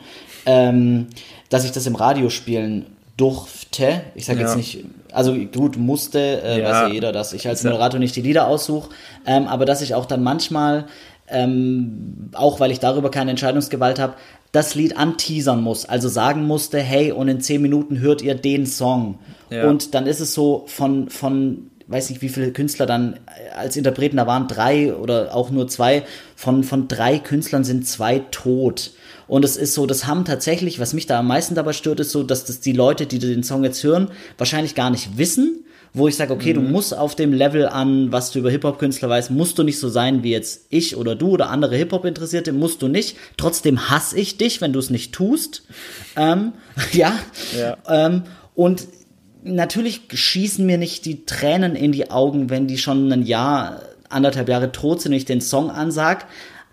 ähm, dass ich das im Radio spielen durfte. Ich sage ja. jetzt nicht, also gut, musste, äh, ja. weiß ja jeder, dass ich als Moderator nicht die Lieder aussuche, ähm, aber dass ich auch dann manchmal ähm, auch weil ich darüber keine Entscheidungsgewalt habe, das Lied anteasern muss, also sagen musste, hey, und in zehn Minuten hört ihr den Song. Ja. Und dann ist es so von, von, weiß nicht, wie viele Künstler dann als Interpreten, da waren drei oder auch nur zwei, von, von drei Künstlern sind zwei tot. Und es ist so, das haben tatsächlich, was mich da am meisten dabei stört, ist so, dass das die Leute, die den Song jetzt hören, wahrscheinlich gar nicht wissen, wo ich sage, okay, mhm. du musst auf dem Level an, was du über Hip-Hop-Künstler weißt, musst du nicht so sein wie jetzt ich oder du oder andere Hip-Hop-Interessierte, musst du nicht. Trotzdem hasse ich dich, wenn du es nicht tust. Ähm, [laughs] ja. ja. Ähm, und natürlich schießen mir nicht die Tränen in die Augen, wenn die schon ein Jahr, anderthalb Jahre tot sind und ich den Song ansag.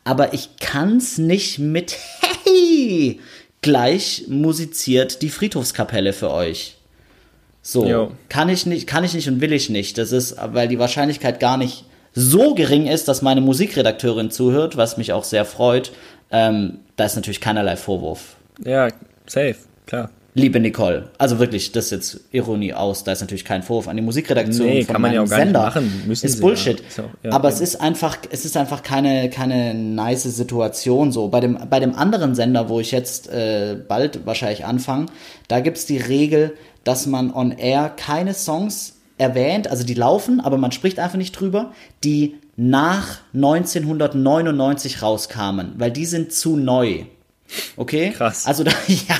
Aber ich kann's nicht mit Hey gleich musiziert die Friedhofskapelle für euch. So, jo. kann ich nicht, kann ich nicht und will ich nicht. Das ist, weil die Wahrscheinlichkeit gar nicht so gering ist, dass meine Musikredakteurin zuhört, was mich auch sehr freut. Ähm, da ist natürlich keinerlei Vorwurf. Ja, safe, klar. Liebe Nicole, also wirklich, das ist jetzt Ironie aus, da ist natürlich kein Vorwurf an die Musikredaktion nee, von kann man ja auch gar Sender. Nicht machen. Müssen ist Bullshit. Ja. So, ja, Aber ja. es ist einfach, es ist einfach keine, keine nice Situation so. Bei dem, bei dem anderen Sender, wo ich jetzt äh, bald wahrscheinlich anfange, da gibt's die Regel, dass man on air keine Songs erwähnt, also die laufen, aber man spricht einfach nicht drüber, die nach 1999 rauskamen, weil die sind zu neu. Okay? Krass. Also da, [laughs] ja,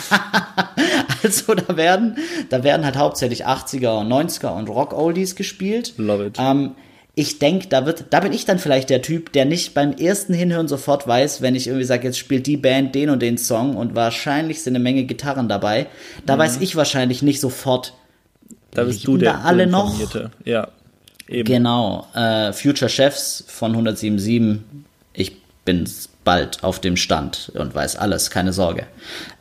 also da werden, da werden halt hauptsächlich 80er und 90er und Rock-Oldies gespielt. Love it. Ähm, ich denke, da wird, da bin ich dann vielleicht der Typ, der nicht beim ersten Hinhören sofort weiß, wenn ich irgendwie sage, jetzt spielt die Band den und den Song und wahrscheinlich sind eine Menge Gitarren dabei. Da mhm. weiß ich wahrscheinlich nicht sofort. Da bist du der da alle noch. Ja, eben. Genau. Äh, Future Chefs von 107.7. Ich bin bald auf dem Stand und weiß alles, keine Sorge.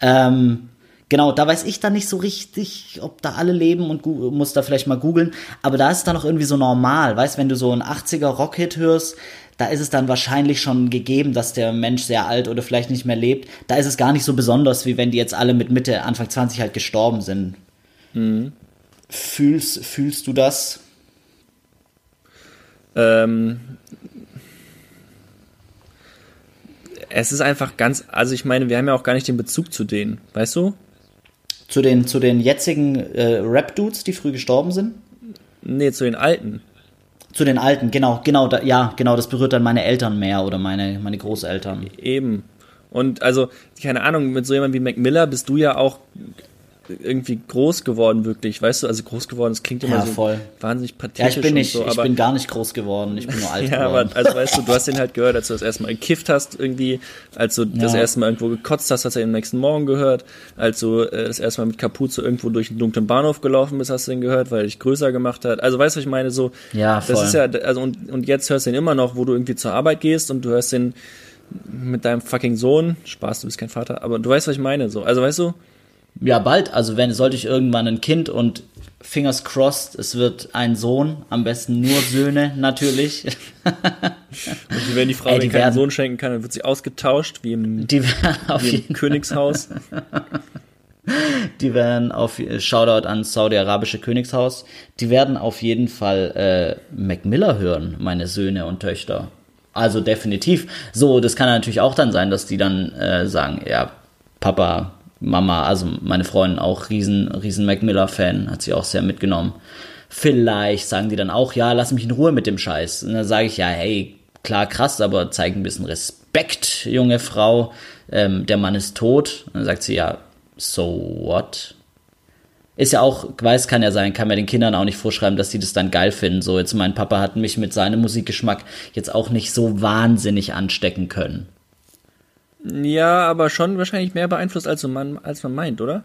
Ähm, Genau, da weiß ich dann nicht so richtig, ob da alle leben und muss da vielleicht mal googeln. Aber da ist es dann auch irgendwie so normal. Weißt, wenn du so einen 80er Rockhit hörst, da ist es dann wahrscheinlich schon gegeben, dass der Mensch sehr alt oder vielleicht nicht mehr lebt. Da ist es gar nicht so besonders, wie wenn die jetzt alle mit Mitte, Anfang 20 halt gestorben sind. Mhm. Fühlst, fühlst du das? Ähm, es ist einfach ganz, also ich meine, wir haben ja auch gar nicht den Bezug zu denen, weißt du? Zu den, zu den jetzigen äh, Rap-Dudes, die früh gestorben sind? Nee, zu den alten. Zu den alten, genau, genau, da, ja, genau, das berührt dann meine Eltern mehr oder meine, meine Großeltern. Eben. Und also, keine Ahnung, mit so jemandem wie Mac Miller bist du ja auch irgendwie groß geworden, wirklich, weißt du, also groß geworden, das klingt immer ja, so voll. wahnsinnig pathetisch. Ja, ich bin nicht, so, ich bin gar nicht groß geworden, ich bin nur [laughs] alt ja, geworden. aber also weißt du, du hast den halt gehört, als du das erste Mal gekifft hast, irgendwie, als du ja. das erste Mal irgendwo gekotzt hast, hast du den nächsten Morgen gehört, als du äh, das erste Mal mit Kapuze irgendwo durch einen dunklen Bahnhof gelaufen bist, hast du den gehört, weil er dich größer gemacht hat. Also weißt du, was ich meine, so, ja, voll. das ist ja, also und, und jetzt hörst du ihn immer noch, wo du irgendwie zur Arbeit gehst und du hörst den mit deinem fucking Sohn, Spaß, du bist kein Vater, aber du weißt, was ich meine, so, also weißt du, ja, bald. Also wenn sollte ich irgendwann ein Kind und fingers crossed, es wird ein Sohn, am besten nur Söhne natürlich. [laughs] und wenn die Frau Ey, die keinen Sohn schenken kann, dann wird sie ausgetauscht, wie im, die auf wie im Königshaus. [laughs] die werden auf Shoutout an Saudi-arabische Königshaus. Die werden auf jeden Fall äh, Mac Miller hören, meine Söhne und Töchter. Also definitiv. So, das kann natürlich auch dann sein, dass die dann äh, sagen, ja, Papa, Mama, also meine Freundin auch riesen, riesen Mac Miller-Fan, hat sie auch sehr mitgenommen. Vielleicht sagen die dann auch, ja, lass mich in Ruhe mit dem Scheiß. Und dann sage ich, ja, hey, klar, krass, aber zeig ein bisschen Respekt, junge Frau. Ähm, der Mann ist tot. Und dann sagt sie, ja, so what? Ist ja auch, weiß kann ja sein, kann man den Kindern auch nicht vorschreiben, dass sie das dann geil finden. So, jetzt mein Papa hat mich mit seinem Musikgeschmack jetzt auch nicht so wahnsinnig anstecken können. Ja, aber schon wahrscheinlich mehr beeinflusst, als man, als man meint, oder?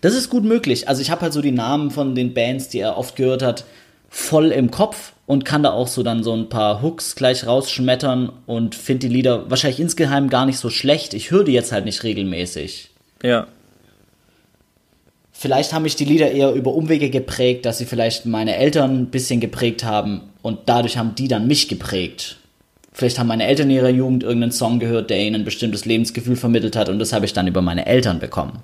Das ist gut möglich. Also ich habe halt so die Namen von den Bands, die er oft gehört hat, voll im Kopf und kann da auch so dann so ein paar Hooks gleich rausschmettern und finde die Lieder wahrscheinlich insgeheim gar nicht so schlecht. Ich höre die jetzt halt nicht regelmäßig. Ja. Vielleicht haben mich die Lieder eher über Umwege geprägt, dass sie vielleicht meine Eltern ein bisschen geprägt haben und dadurch haben die dann mich geprägt. Vielleicht haben meine Eltern in ihrer Jugend irgendeinen Song gehört, der ihnen ein bestimmtes Lebensgefühl vermittelt hat und das habe ich dann über meine Eltern bekommen.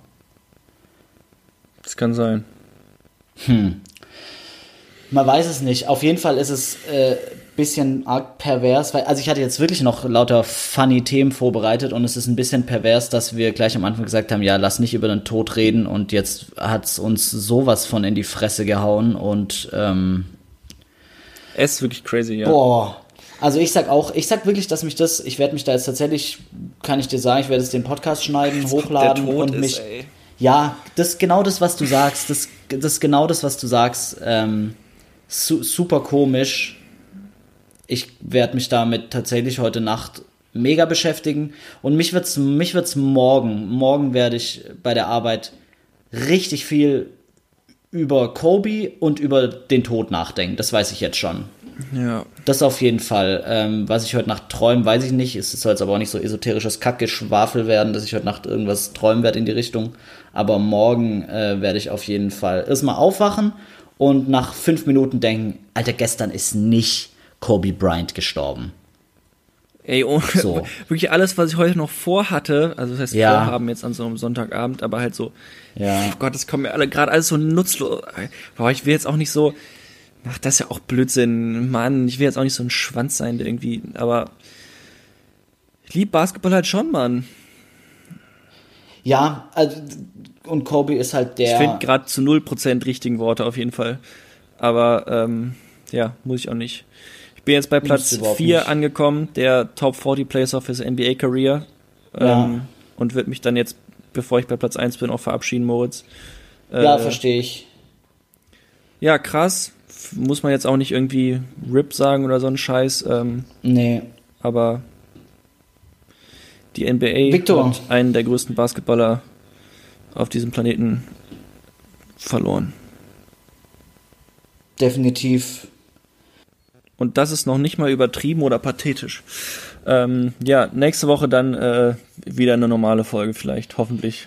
Das kann sein. Hm. Man weiß es nicht. Auf jeden Fall ist es äh, bisschen arg pervers, weil, also ich hatte jetzt wirklich noch lauter funny Themen vorbereitet und es ist ein bisschen pervers, dass wir gleich am Anfang gesagt haben, ja, lass nicht über den Tod reden und jetzt hat es uns sowas von in die Fresse gehauen und ähm, es ist wirklich crazy, ja. Boah. Also ich sag auch, ich sag wirklich, dass mich das, ich werde mich da jetzt tatsächlich, kann ich dir sagen, ich werde jetzt den Podcast schneiden, Als hochladen und ist, mich. Ey. Ja, das ist genau das, was du sagst. Das, das ist genau das, was du sagst. Ähm, su super komisch. Ich werde mich damit tatsächlich heute Nacht mega beschäftigen. Und mich wird's, mich wird's morgen. Morgen werde ich bei der Arbeit richtig viel über Kobe und über den Tod nachdenken. Das weiß ich jetzt schon. Ja. Das auf jeden Fall. Ähm, was ich heute Nacht träume, weiß ich nicht. Es soll jetzt aber auch nicht so esoterisches Kackgeschwafel werden, dass ich heute Nacht irgendwas träumen werde in die Richtung. Aber morgen äh, werde ich auf jeden Fall erstmal aufwachen und nach fünf Minuten denken, Alter, gestern ist nicht Kobe Bryant gestorben. Ey, oh, [laughs] so. wirklich alles, was ich heute noch vorhatte, also das heißt ja. vorhaben jetzt an so einem Sonntagabend, aber halt so, ja. oh Gott, das kommt mir alle gerade alles so nutzlos. Boah, ich will jetzt auch nicht so, ach, das ist ja auch Blödsinn, Mann, ich will jetzt auch nicht so ein Schwanz sein, der irgendwie, aber ich liebe Basketball halt schon, Mann. Ja, also, und Kobe ist halt der. Ich finde gerade zu 0% richtigen Worte auf jeden Fall. Aber, ähm, ja, muss ich auch nicht bin jetzt bei Platz 4 angekommen, der Top 40 Players of his NBA Career. Ja. Ähm, und wird mich dann jetzt, bevor ich bei Platz 1 bin, auch verabschieden, Moritz. Äh, ja, verstehe ich. Ja, krass. Muss man jetzt auch nicht irgendwie RIP sagen oder so ein Scheiß. Ähm, nee. Aber die NBA Victor. hat einen der größten Basketballer auf diesem Planeten verloren. Definitiv und das ist noch nicht mal übertrieben oder pathetisch. Ähm, ja, nächste Woche dann äh, wieder eine normale Folge vielleicht, hoffentlich.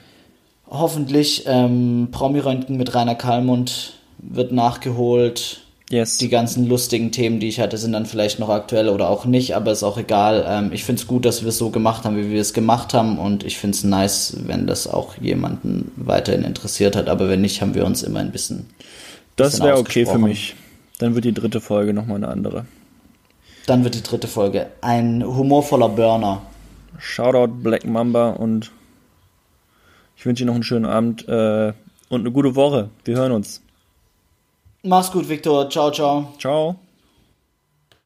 Hoffentlich. Ähm, Promi-Röntgen mit Rainer Kallmund wird nachgeholt. Yes. Die ganzen lustigen Themen, die ich hatte, sind dann vielleicht noch aktuell oder auch nicht, aber ist auch egal. Ähm, ich finde es gut, dass wir es so gemacht haben, wie wir es gemacht haben und ich finde es nice, wenn das auch jemanden weiterhin interessiert hat, aber wenn nicht, haben wir uns immer ein bisschen. Das wäre okay für mich. Dann wird die dritte Folge nochmal eine andere. Dann wird die dritte Folge ein humorvoller Burner. Shoutout Black Mamba und ich wünsche Ihnen noch einen schönen Abend äh, und eine gute Woche. Wir hören uns. Mach's gut, Victor. Ciao, ciao. Ciao.